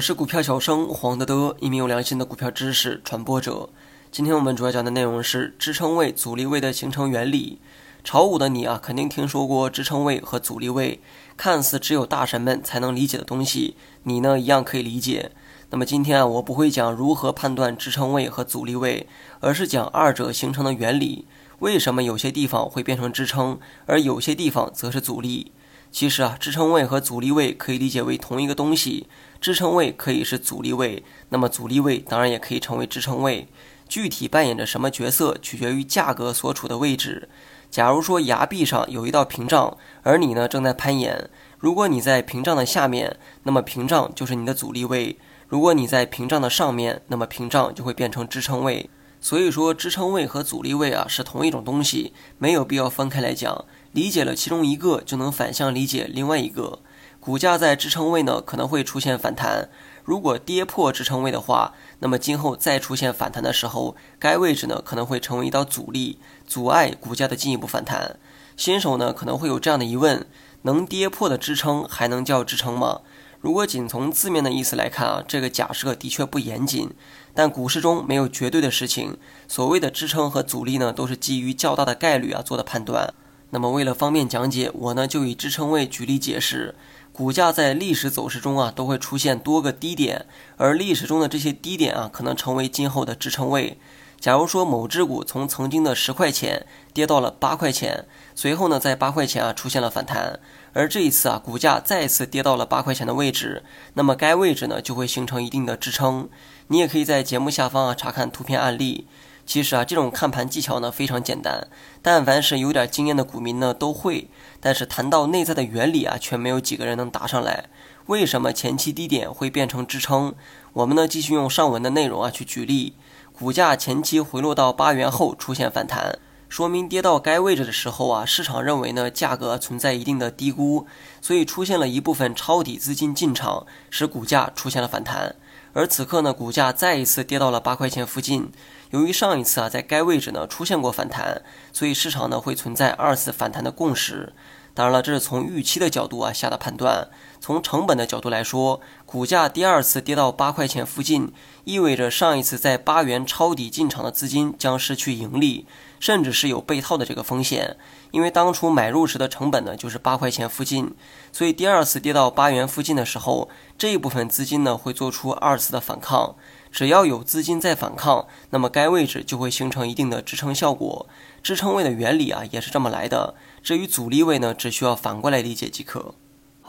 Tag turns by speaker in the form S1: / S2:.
S1: 我是股票小生黄德德，一名有良心的股票知识传播者。今天我们主要讲的内容是支撑位、阻力位的形成原理。炒股的你啊，肯定听说过支撑位和阻力位，看似只有大神们才能理解的东西，你呢一样可以理解。那么今天啊，我不会讲如何判断支撑位和阻力位，而是讲二者形成的原理。为什么有些地方会变成支撑，而有些地方则是阻力？其实啊，支撑位和阻力位可以理解为同一个东西。支撑位可以是阻力位，那么阻力位当然也可以成为支撑位。具体扮演着什么角色，取决于价格所处的位置。假如说崖壁上有一道屏障，而你呢正在攀岩，如果你在屏障的下面，那么屏障就是你的阻力位；如果你在屏障的上面，那么屏障就会变成支撑位。所以说，支撑位和阻力位啊是同一种东西，没有必要分开来讲。理解了其中一个，就能反向理解另外一个。股价在支撑位呢，可能会出现反弹。如果跌破支撑位的话，那么今后再出现反弹的时候，该位置呢可能会成为一道阻力，阻碍股价的进一步反弹。新手呢可能会有这样的疑问：能跌破的支撑还能叫支撑吗？如果仅从字面的意思来看啊，这个假设的确不严谨。但股市中没有绝对的事情，所谓的支撑和阻力呢，都是基于较大的概率啊做的判断。那么为了方便讲解，我呢就以支撑位举例解释。股价在历史走势中啊，都会出现多个低点，而历史中的这些低点啊，可能成为今后的支撑位。假如说某只股从曾经的十块钱跌到了八块钱，随后呢，在八块钱啊出现了反弹，而这一次啊，股价再次跌到了八块钱的位置，那么该位置呢就会形成一定的支撑。你也可以在节目下方啊查看图片案例。其实啊，这种看盘技巧呢非常简单，但凡是有点经验的股民呢都会。但是谈到内在的原理啊，却没有几个人能答上来。为什么前期低点会变成支撑？我们呢继续用上文的内容啊去举例。股价前期回落到八元后出现反弹，说明跌到该位置的时候啊，市场认为呢价格存在一定的低估，所以出现了一部分抄底资金进场，使股价出现了反弹。而此刻呢，股价再一次跌到了八块钱附近。由于上一次啊，在该位置呢出现过反弹，所以市场呢会存在二次反弹的共识。当然了，这是从预期的角度啊下的判断。从成本的角度来说，股价第二次跌到八块钱附近，意味着上一次在八元抄底进场的资金将失去盈利，甚至是有被套的这个风险。因为当初买入时的成本呢就是八块钱附近，所以第二次跌到八元附近的时候，这一部分资金呢会做出二次的反抗。只要有资金在反抗，那么该位置就会形成一定的支撑效果。支撑位的原理啊也是这么来的。至于阻力位呢，只需要反过来理解即可。